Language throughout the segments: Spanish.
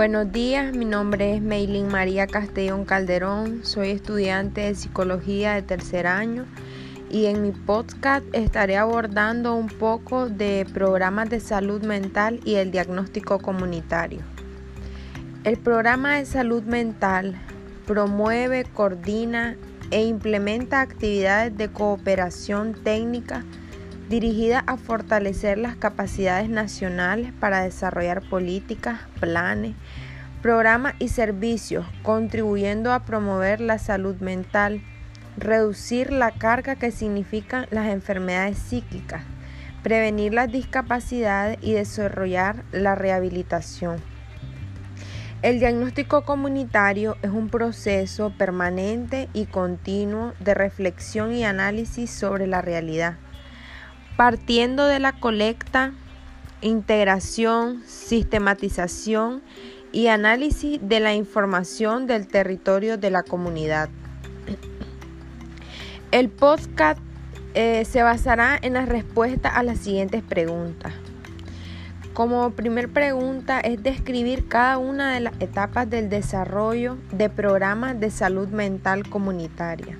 Buenos días, mi nombre es Meilin María Castellón Calderón, soy estudiante de psicología de tercer año y en mi podcast estaré abordando un poco de programas de salud mental y el diagnóstico comunitario. El programa de salud mental promueve, coordina e implementa actividades de cooperación técnica dirigida a fortalecer las capacidades nacionales para desarrollar políticas, planes, programas y servicios, contribuyendo a promover la salud mental, reducir la carga que significan las enfermedades psíquicas, prevenir las discapacidades y desarrollar la rehabilitación. El diagnóstico comunitario es un proceso permanente y continuo de reflexión y análisis sobre la realidad partiendo de la colecta, integración, sistematización y análisis de la información del territorio de la comunidad. El podcast eh, se basará en la respuesta a las siguientes preguntas. Como primer pregunta es describir cada una de las etapas del desarrollo de programas de salud mental comunitaria.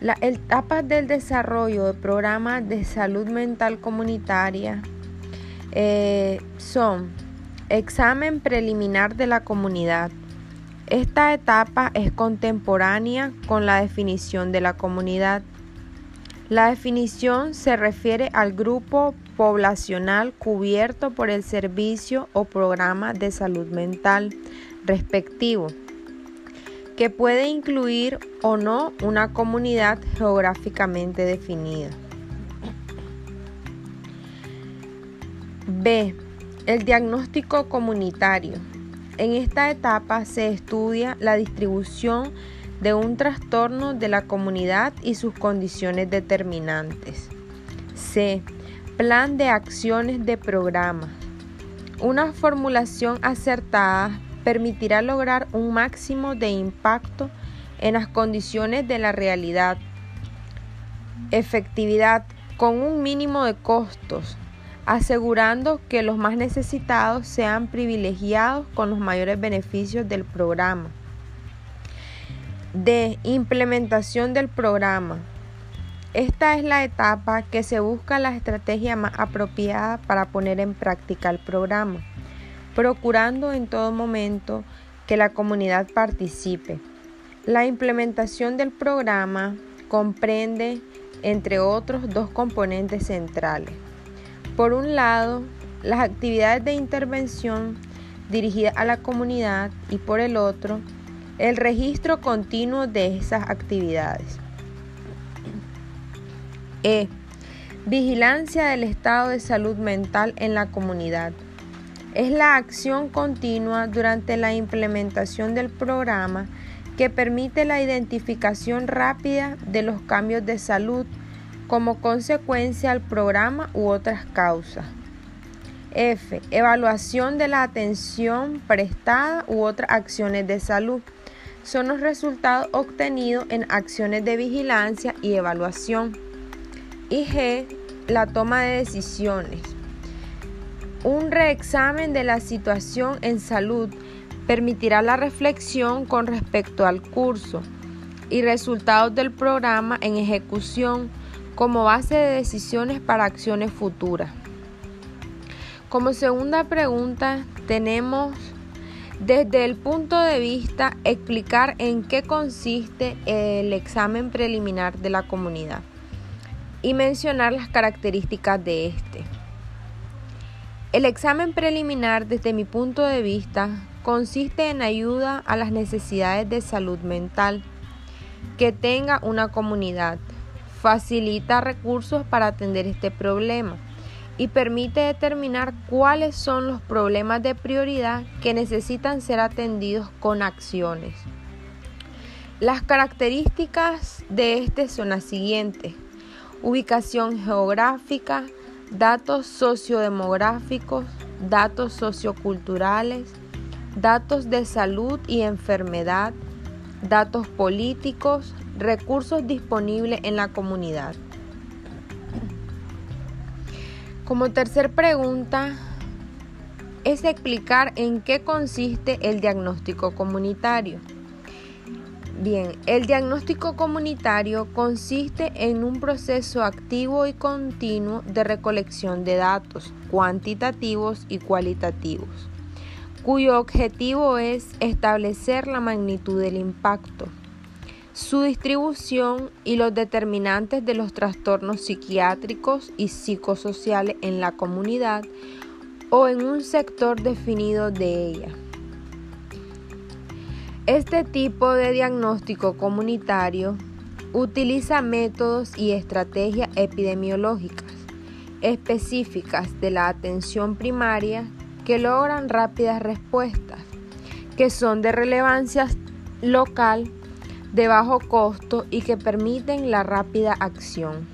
Las etapas del desarrollo de programas de salud mental comunitaria eh, son examen preliminar de la comunidad. Esta etapa es contemporánea con la definición de la comunidad. La definición se refiere al grupo poblacional cubierto por el servicio o programa de salud mental respectivo que puede incluir o no una comunidad geográficamente definida. B. El diagnóstico comunitario. En esta etapa se estudia la distribución de un trastorno de la comunidad y sus condiciones determinantes. C. Plan de acciones de programa. Una formulación acertada permitirá lograr un máximo de impacto en las condiciones de la realidad, efectividad con un mínimo de costos, asegurando que los más necesitados sean privilegiados con los mayores beneficios del programa. De implementación del programa. Esta es la etapa que se busca la estrategia más apropiada para poner en práctica el programa procurando en todo momento que la comunidad participe. La implementación del programa comprende, entre otros, dos componentes centrales. Por un lado, las actividades de intervención dirigidas a la comunidad y por el otro, el registro continuo de esas actividades. E. Vigilancia del estado de salud mental en la comunidad es la acción continua durante la implementación del programa que permite la identificación rápida de los cambios de salud como consecuencia al programa u otras causas. F. Evaluación de la atención prestada u otras acciones de salud. Son los resultados obtenidos en acciones de vigilancia y evaluación. Y G. La toma de decisiones. Un reexamen de la situación en salud permitirá la reflexión con respecto al curso y resultados del programa en ejecución como base de decisiones para acciones futuras. Como segunda pregunta tenemos desde el punto de vista explicar en qué consiste el examen preliminar de la comunidad y mencionar las características de este. El examen preliminar, desde mi punto de vista, consiste en ayuda a las necesidades de salud mental que tenga una comunidad, facilita recursos para atender este problema y permite determinar cuáles son los problemas de prioridad que necesitan ser atendidos con acciones. Las características de este son las siguientes. Ubicación geográfica, datos sociodemográficos, datos socioculturales, datos de salud y enfermedad, datos políticos, recursos disponibles en la comunidad. Como tercer pregunta, es explicar en qué consiste el diagnóstico comunitario. Bien, el diagnóstico comunitario consiste en un proceso activo y continuo de recolección de datos cuantitativos y cualitativos, cuyo objetivo es establecer la magnitud del impacto, su distribución y los determinantes de los trastornos psiquiátricos y psicosociales en la comunidad o en un sector definido de ella. Este tipo de diagnóstico comunitario utiliza métodos y estrategias epidemiológicas específicas de la atención primaria que logran rápidas respuestas, que son de relevancia local, de bajo costo y que permiten la rápida acción.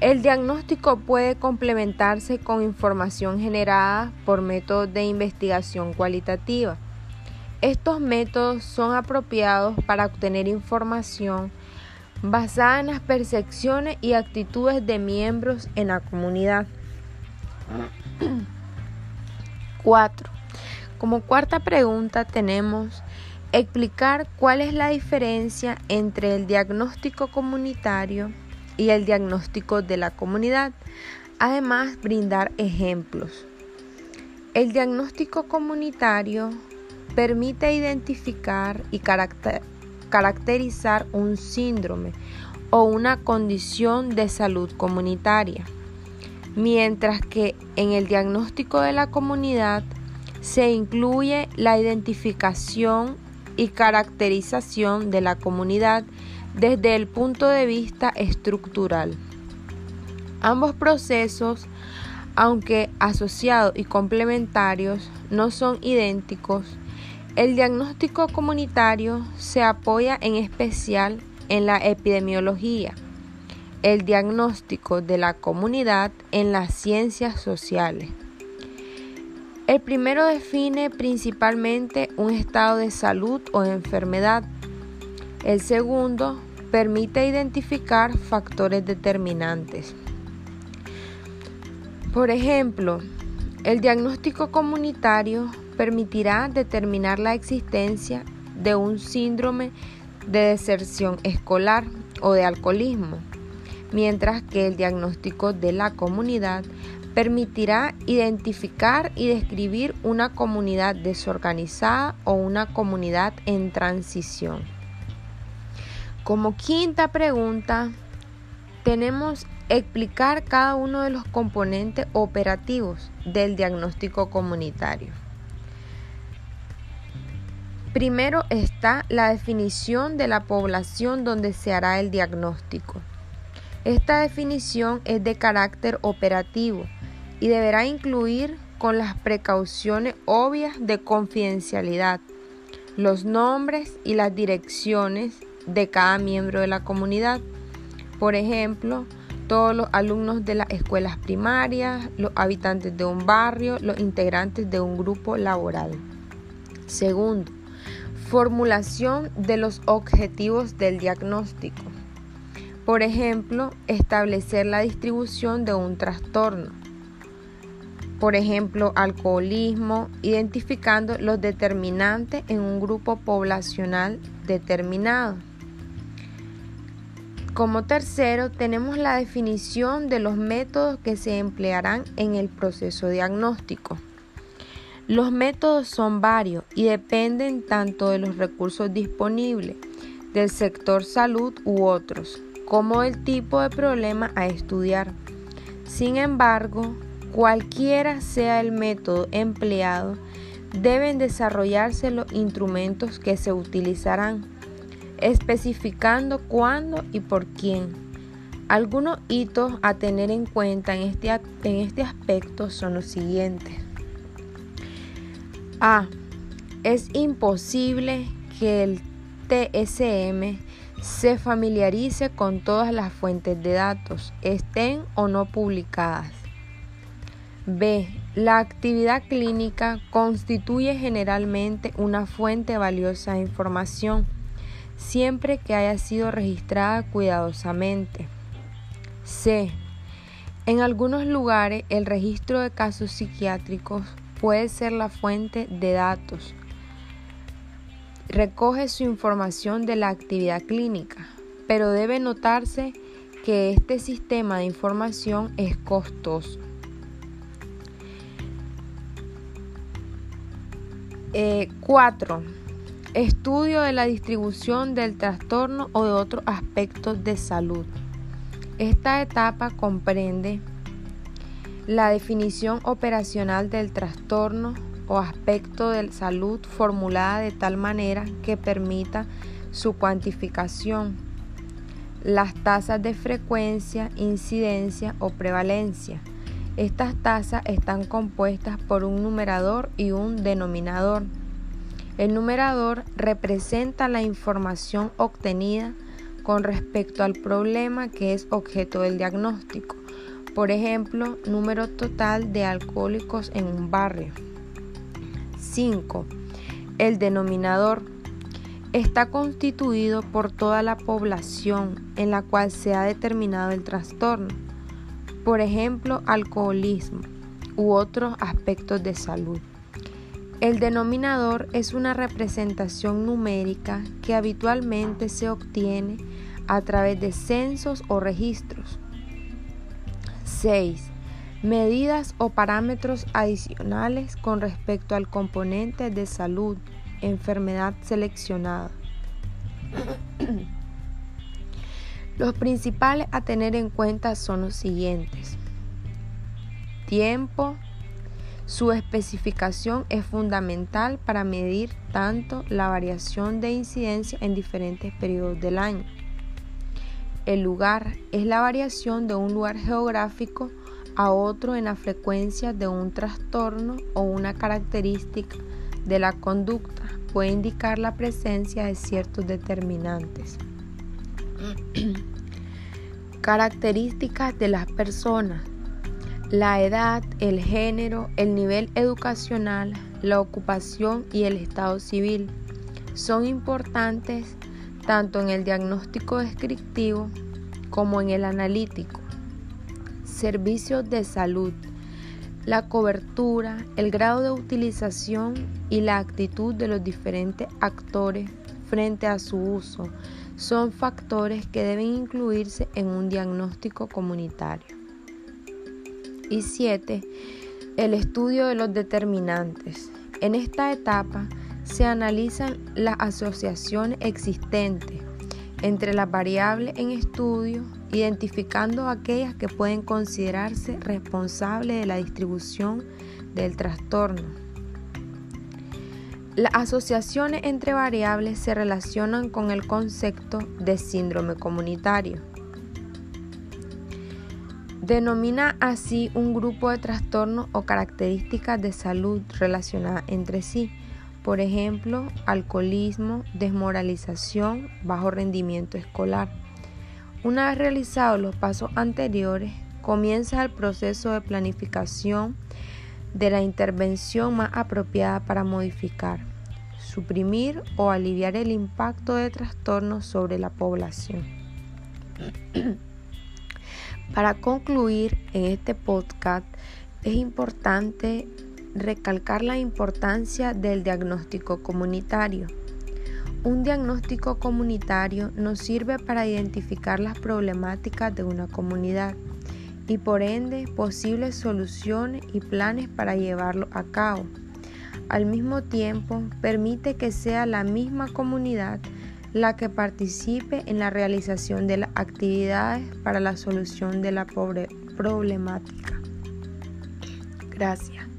El diagnóstico puede complementarse con información generada por métodos de investigación cualitativa estos métodos son apropiados para obtener información basada en las percepciones y actitudes de miembros en la comunidad. 4. Como cuarta pregunta tenemos explicar cuál es la diferencia entre el diagnóstico comunitario y el diagnóstico de la comunidad. Además, brindar ejemplos. El diagnóstico comunitario permite identificar y caracterizar un síndrome o una condición de salud comunitaria, mientras que en el diagnóstico de la comunidad se incluye la identificación y caracterización de la comunidad desde el punto de vista estructural. Ambos procesos, aunque asociados y complementarios, no son idénticos el diagnóstico comunitario se apoya en especial en la epidemiología, el diagnóstico de la comunidad en las ciencias sociales. El primero define principalmente un estado de salud o enfermedad. El segundo permite identificar factores determinantes. Por ejemplo, el diagnóstico comunitario permitirá determinar la existencia de un síndrome de deserción escolar o de alcoholismo, mientras que el diagnóstico de la comunidad permitirá identificar y describir una comunidad desorganizada o una comunidad en transición. Como quinta pregunta, tenemos explicar cada uno de los componentes operativos del diagnóstico comunitario. Primero está la definición de la población donde se hará el diagnóstico. Esta definición es de carácter operativo y deberá incluir con las precauciones obvias de confidencialidad los nombres y las direcciones de cada miembro de la comunidad. Por ejemplo, todos los alumnos de las escuelas primarias, los habitantes de un barrio, los integrantes de un grupo laboral. Segundo, Formulación de los objetivos del diagnóstico. Por ejemplo, establecer la distribución de un trastorno. Por ejemplo, alcoholismo, identificando los determinantes en un grupo poblacional determinado. Como tercero, tenemos la definición de los métodos que se emplearán en el proceso diagnóstico. Los métodos son varios y dependen tanto de los recursos disponibles, del sector salud u otros, como del tipo de problema a estudiar. Sin embargo, cualquiera sea el método empleado, deben desarrollarse los instrumentos que se utilizarán, especificando cuándo y por quién. Algunos hitos a tener en cuenta en este, en este aspecto son los siguientes. A. Es imposible que el TSM se familiarice con todas las fuentes de datos, estén o no publicadas. B. La actividad clínica constituye generalmente una fuente valiosa de información, siempre que haya sido registrada cuidadosamente. C. En algunos lugares el registro de casos psiquiátricos puede ser la fuente de datos. Recoge su información de la actividad clínica, pero debe notarse que este sistema de información es costoso. 4. Eh, Estudio de la distribución del trastorno o de otros aspectos de salud. Esta etapa comprende la definición operacional del trastorno o aspecto de salud formulada de tal manera que permita su cuantificación, las tasas de frecuencia, incidencia o prevalencia. Estas tasas están compuestas por un numerador y un denominador. El numerador representa la información obtenida con respecto al problema que es objeto del diagnóstico. Por ejemplo, número total de alcohólicos en un barrio. 5. El denominador está constituido por toda la población en la cual se ha determinado el trastorno, por ejemplo, alcoholismo u otros aspectos de salud. El denominador es una representación numérica que habitualmente se obtiene a través de censos o registros. 6. Medidas o parámetros adicionales con respecto al componente de salud, enfermedad seleccionada. Los principales a tener en cuenta son los siguientes. Tiempo. Su especificación es fundamental para medir tanto la variación de incidencia en diferentes periodos del año el lugar es la variación de un lugar geográfico a otro en la frecuencia de un trastorno o una característica de la conducta. Puede indicar la presencia de ciertos determinantes. Características de las personas. La edad, el género, el nivel educacional, la ocupación y el estado civil son importantes tanto en el diagnóstico descriptivo como en el analítico. Servicios de salud. La cobertura, el grado de utilización y la actitud de los diferentes actores frente a su uso son factores que deben incluirse en un diagnóstico comunitario. Y 7. El estudio de los determinantes. En esta etapa se analizan las asociaciones existentes entre las variables en estudio, identificando aquellas que pueden considerarse responsables de la distribución del trastorno. Las asociaciones entre variables se relacionan con el concepto de síndrome comunitario. Denomina así un grupo de trastornos o características de salud relacionadas entre sí por ejemplo, alcoholismo, desmoralización, bajo rendimiento escolar. Una vez realizados los pasos anteriores, comienza el proceso de planificación de la intervención más apropiada para modificar, suprimir o aliviar el impacto de trastornos sobre la población. Para concluir en este podcast, es importante recalcar la importancia del diagnóstico comunitario. Un diagnóstico comunitario nos sirve para identificar las problemáticas de una comunidad y por ende posibles soluciones y planes para llevarlo a cabo. Al mismo tiempo, permite que sea la misma comunidad la que participe en la realización de las actividades para la solución de la problemática. Gracias.